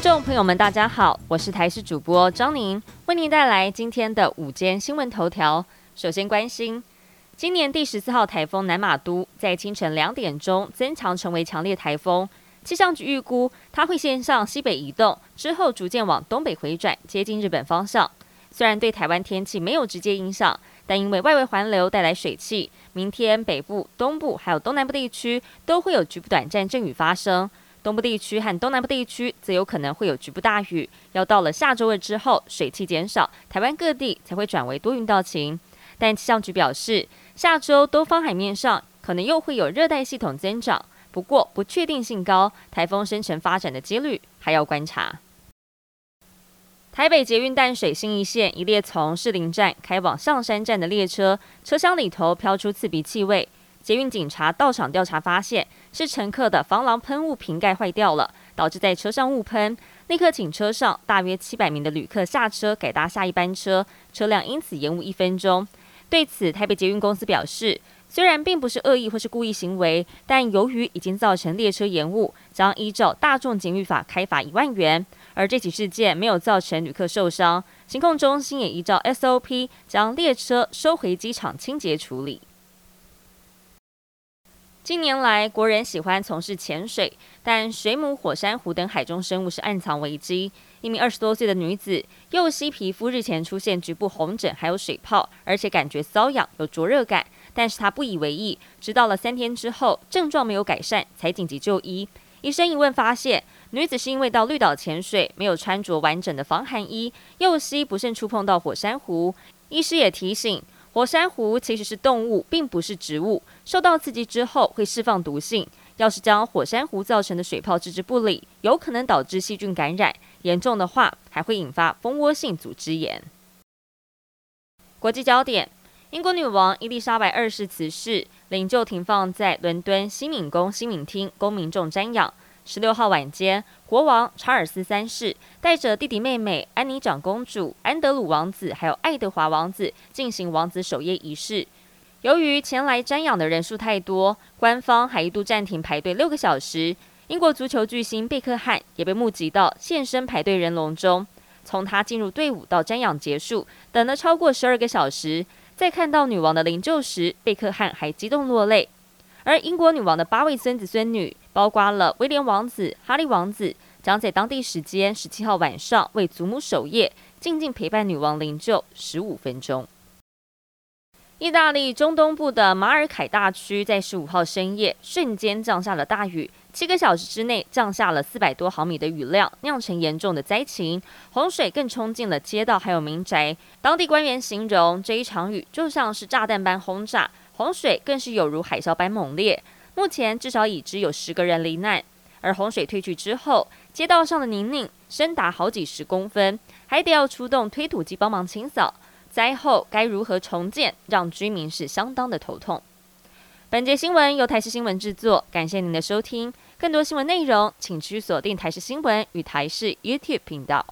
众朋友们，大家好，我是台视主播张宁，为您带来今天的午间新闻头条。首先关心，今年第十四号台风南马都在清晨两点钟增强成为强烈台风，气象局预估它会先向西北移动，之后逐渐往东北回转，接近日本方向。虽然对台湾天气没有直接影响，但因为外围环流带来水汽，明天北部、东部还有东南部地区都会有局部短暂阵雨发生。东部地区和东南部地区则有可能会有局部大雨，要到了下周二之后，水汽减少，台湾各地才会转为多云到晴。但气象局表示，下周东方海面上可能又会有热带系统增长，不过不确定性高，台风生成发展的几率还要观察。台北捷运淡水新一线一列从士林站开往象山站的列车，车厢里头飘出刺鼻气味。捷运警察到场调查，发现是乘客的防狼喷雾瓶盖坏掉了，导致在车上误喷。立刻请车上大约七百名的旅客下车，改搭下一班车，车辆因此延误一分钟。对此，台北捷运公司表示，虽然并不是恶意或是故意行为，但由于已经造成列车延误，将依照大众检律法开罚一万元。而这起事件没有造成旅客受伤，行控中心也依照 SOP 将列车收回机场清洁处理。近年来，国人喜欢从事潜水，但水母、火山湖等海中生物是暗藏危机。一名二十多岁的女子，右膝皮肤日前出现局部红疹，还有水泡，而且感觉瘙痒、有灼热感，但是她不以为意，直到了三天之后，症状没有改善，才紧急就医。医生一问发现，女子是因为到绿岛潜水，没有穿着完整的防寒衣，右膝不慎触碰到火山湖。医师也提醒。火山湖其实是动物，并不是植物。受到刺激之后会释放毒性。要是将火山湖造成的水泡置之不理，有可能导致细菌感染，严重的话还会引发蜂窝性组织炎。国际焦点：英国女王伊丽莎白二世辞世，灵柩停放在伦敦西敏宫西敏厅，供民众瞻仰。十六号晚间，国王查尔斯三世带着弟弟妹妹安妮长公主、安德鲁王子还有爱德华王子进行王子守夜仪式。由于前来瞻仰的人数太多，官方还一度暂停排队六个小时。英国足球巨星贝克汉也被募集到现身排队人龙中。从他进入队伍到瞻仰结束，等了超过十二个小时。在看到女王的灵柩时，贝克汉还激动落泪。而英国女王的八位孙子孙女。包括了威廉王子、哈利王子，将在当地时间十七号晚上为祖母守夜，静静陪伴女王灵柩十五分钟。意大利中东部的马尔凯大区在十五号深夜瞬间降下了大雨，七个小时之内降下了四百多毫米的雨量，酿成严重的灾情，洪水更冲进了街道还有民宅。当地官员形容这一场雨就像是炸弹般轰炸，洪水更是有如海啸般猛烈。目前至少已知有十个人罹难，而洪水退去之后，街道上的泥泞深达好几十公分，还得要出动推土机帮忙清扫。灾后该如何重建，让居民是相当的头痛。本节新闻由台视新闻制作，感谢您的收听。更多新闻内容，请持续锁定台视新闻与台视 YouTube 频道。